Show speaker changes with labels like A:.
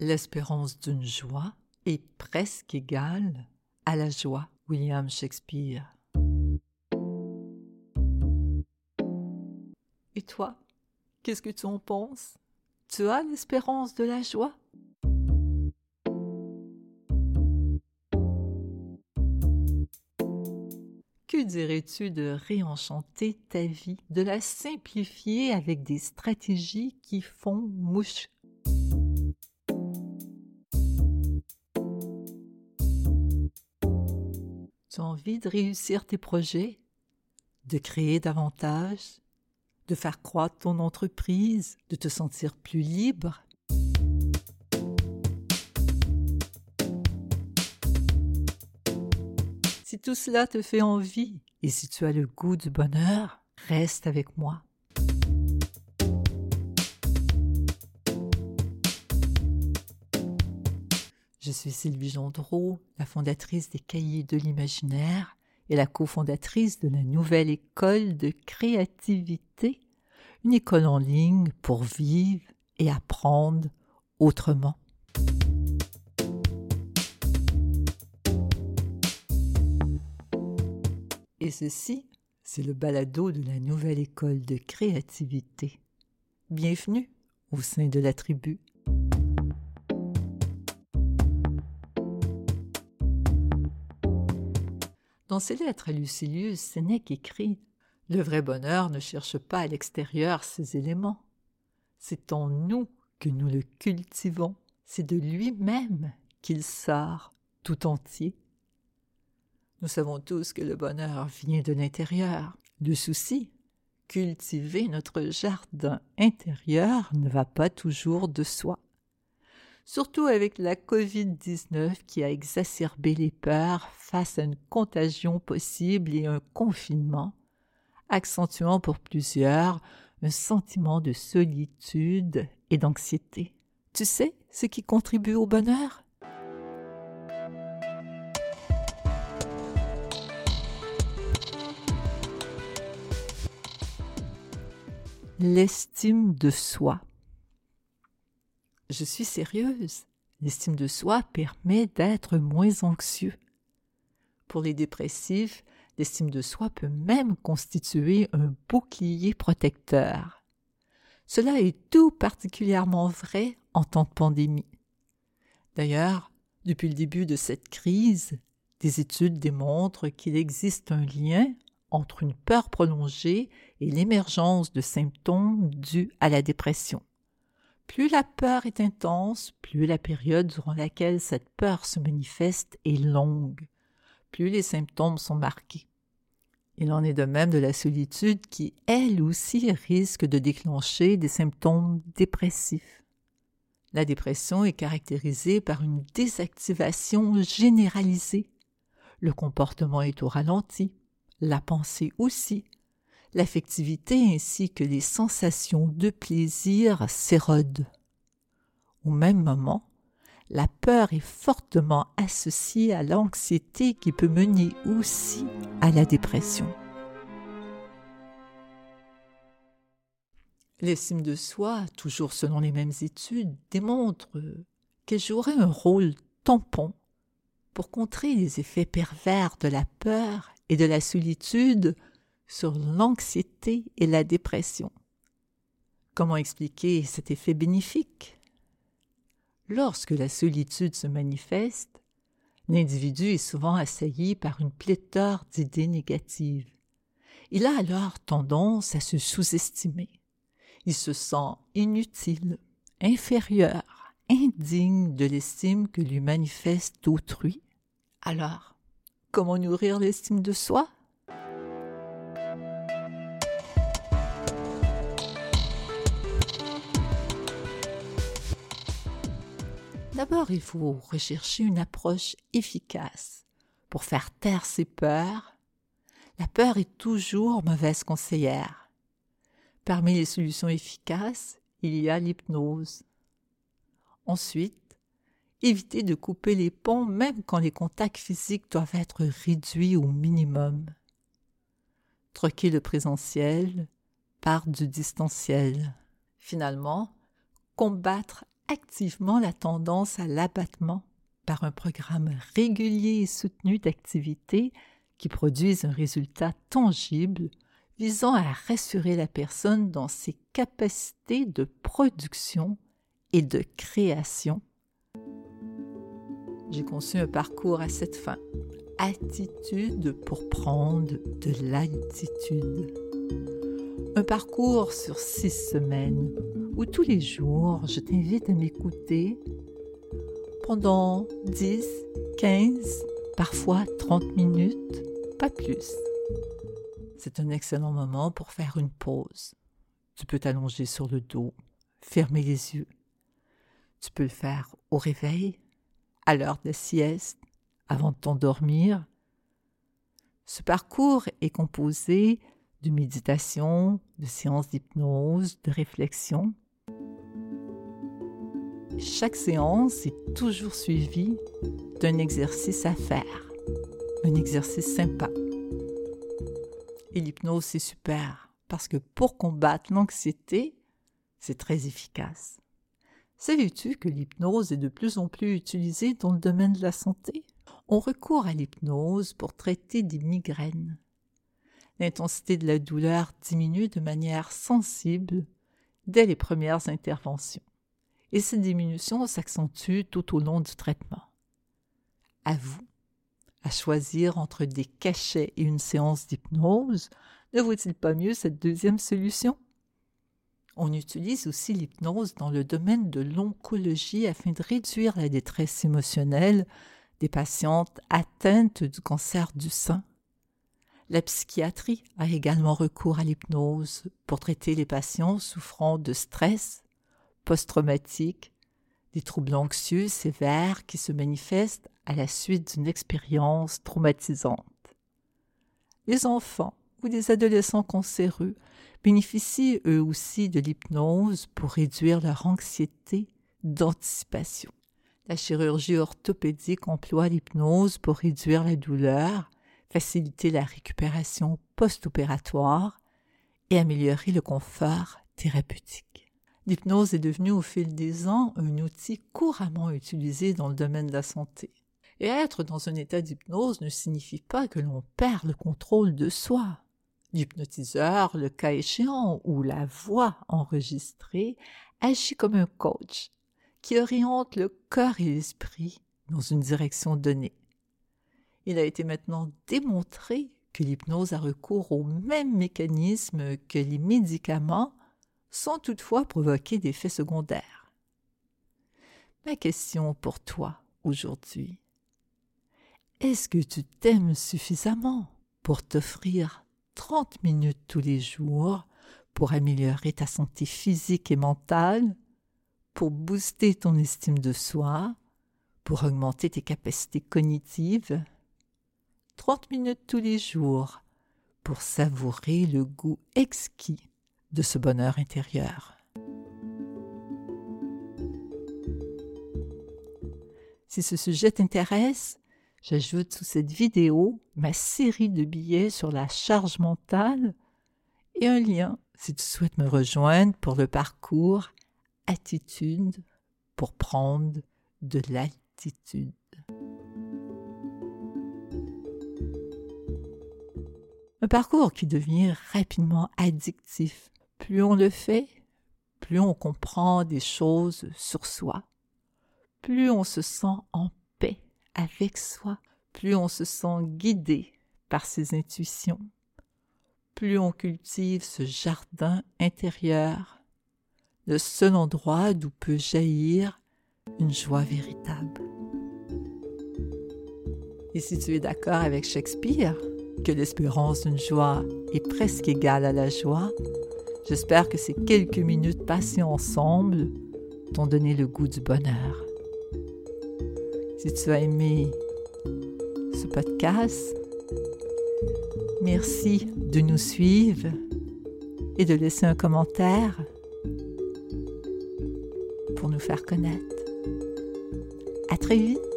A: L'espérance d'une joie est presque égale à la joie. William Shakespeare. Et toi, qu'est-ce que tu en penses? Tu as l'espérance de la joie? Que dirais-tu de réenchanter ta vie, de la simplifier avec des stratégies qui font mouche? Envie de réussir tes projets, de créer davantage, de faire croître ton entreprise, de te sentir plus libre? Si tout cela te fait envie et si tu as le goût du bonheur, reste avec moi. Je suis Sylvie Gendreau, la fondatrice des Cahiers de l'Imaginaire et la cofondatrice de la nouvelle école de créativité, une école en ligne pour vivre et apprendre autrement. Et ceci, c'est le balado de la nouvelle école de créativité. Bienvenue au sein de la tribu. Dans ses lettres à Lucilius, Sénèque écrit Le vrai bonheur ne cherche pas à l'extérieur ses éléments. C'est en nous que nous le cultivons. C'est de lui-même qu'il sort tout entier. Nous savons tous que le bonheur vient de l'intérieur. Le souci, cultiver notre jardin intérieur ne va pas toujours de soi surtout avec la COVID-19 qui a exacerbé les peurs face à une contagion possible et un confinement, accentuant pour plusieurs un sentiment de solitude et d'anxiété. Tu sais ce qui contribue au bonheur? L'estime de soi. Je suis sérieuse. L'estime de soi permet d'être moins anxieux. Pour les dépressifs, l'estime de soi peut même constituer un bouclier protecteur. Cela est tout particulièrement vrai en temps de pandémie. D'ailleurs, depuis le début de cette crise, des études démontrent qu'il existe un lien entre une peur prolongée et l'émergence de symptômes dus à la dépression. Plus la peur est intense, plus la période durant laquelle cette peur se manifeste est longue, plus les symptômes sont marqués. Il en est de même de la solitude qui, elle aussi, risque de déclencher des symptômes dépressifs. La dépression est caractérisée par une désactivation généralisée. Le comportement est au ralenti, la pensée aussi, l'affectivité ainsi que les sensations de plaisir s'érodent. Au même moment, la peur est fortement associée à l'anxiété qui peut mener aussi à la dépression. L'estime de soi, toujours selon les mêmes études, démontre qu'elle jouerait un rôle tampon pour contrer les effets pervers de la peur et de la solitude sur l'anxiété et la dépression. Comment expliquer cet effet bénéfique? Lorsque la solitude se manifeste, l'individu est souvent assailli par une pléthore d'idées négatives. Il a alors tendance à se sous-estimer. Il se sent inutile, inférieur, indigne de l'estime que lui manifeste autrui. Alors, comment nourrir l'estime de soi? D'abord, il faut rechercher une approche efficace pour faire taire ses peurs. La peur est toujours mauvaise conseillère. Parmi les solutions efficaces, il y a l'hypnose. Ensuite, éviter de couper les ponts même quand les contacts physiques doivent être réduits au minimum. Troquer le présentiel par du distanciel. Finalement, combattre activement la tendance à l'abattement par un programme régulier et soutenu d'activités qui produisent un résultat tangible visant à rassurer la personne dans ses capacités de production et de création. J'ai conçu un parcours à cette fin. Attitude pour prendre de l'altitude. Un parcours sur six semaines où tous les jours je t'invite à m'écouter pendant 10, 15, parfois 30 minutes, pas plus. C'est un excellent moment pour faire une pause. Tu peux t'allonger sur le dos, fermer les yeux. Tu peux le faire au réveil, à l'heure de sieste, avant de t'endormir. Ce parcours est composé de méditation, de séances d'hypnose, de réflexion. Chaque séance est toujours suivie d'un exercice à faire, un exercice sympa. Et l'hypnose, c'est super, parce que pour combattre l'anxiété, c'est très efficace. Savais-tu que l'hypnose est de plus en plus utilisée dans le domaine de la santé? On recourt à l'hypnose pour traiter des migraines. L'intensité de la douleur diminue de manière sensible dès les premières interventions et cette diminution s'accentue tout au long du traitement. À vous, à choisir entre des cachets et une séance d'hypnose, ne vaut-il pas mieux cette deuxième solution? On utilise aussi l'hypnose dans le domaine de l'oncologie afin de réduire la détresse émotionnelle des patientes atteintes du cancer du sein. La psychiatrie a également recours à l'hypnose pour traiter les patients souffrant de stress, post-traumatique, des troubles anxieux sévères qui se manifestent à la suite d'une expérience traumatisante. Les enfants ou des adolescents cancéreux bénéficient eux aussi de l'hypnose pour réduire leur anxiété d'anticipation. La chirurgie orthopédique emploie l'hypnose pour réduire la douleur, faciliter la récupération post-opératoire et améliorer le confort thérapeutique. L'hypnose est devenue au fil des ans un outil couramment utilisé dans le domaine de la santé. Et être dans un état d'hypnose ne signifie pas que l'on perd le contrôle de soi. L'hypnotiseur, le cas échéant, ou la voix enregistrée agit comme un coach qui oriente le corps et l'esprit dans une direction donnée. Il a été maintenant démontré que l'hypnose a recours au même mécanisme que les médicaments sans toutefois provoquer d'effets secondaires. Ma question pour toi aujourd'hui, est-ce que tu t'aimes suffisamment pour t'offrir 30 minutes tous les jours pour améliorer ta santé physique et mentale, pour booster ton estime de soi, pour augmenter tes capacités cognitives? 30 minutes tous les jours pour savourer le goût exquis de ce bonheur intérieur. Si ce sujet t'intéresse, j'ajoute sous cette vidéo ma série de billets sur la charge mentale et un lien si tu souhaites me rejoindre pour le parcours Attitude pour prendre de l'altitude. Un parcours qui devient rapidement addictif plus on le fait, plus on comprend des choses sur soi, plus on se sent en paix avec soi, plus on se sent guidé par ses intuitions, plus on cultive ce jardin intérieur, le seul endroit d'où peut jaillir une joie véritable. Et si tu es d'accord avec Shakespeare, que l'espérance d'une joie est presque égale à la joie, J'espère que ces quelques minutes passées ensemble t'ont donné le goût du bonheur. Si tu as aimé ce podcast, merci de nous suivre et de laisser un commentaire pour nous faire connaître. À très vite!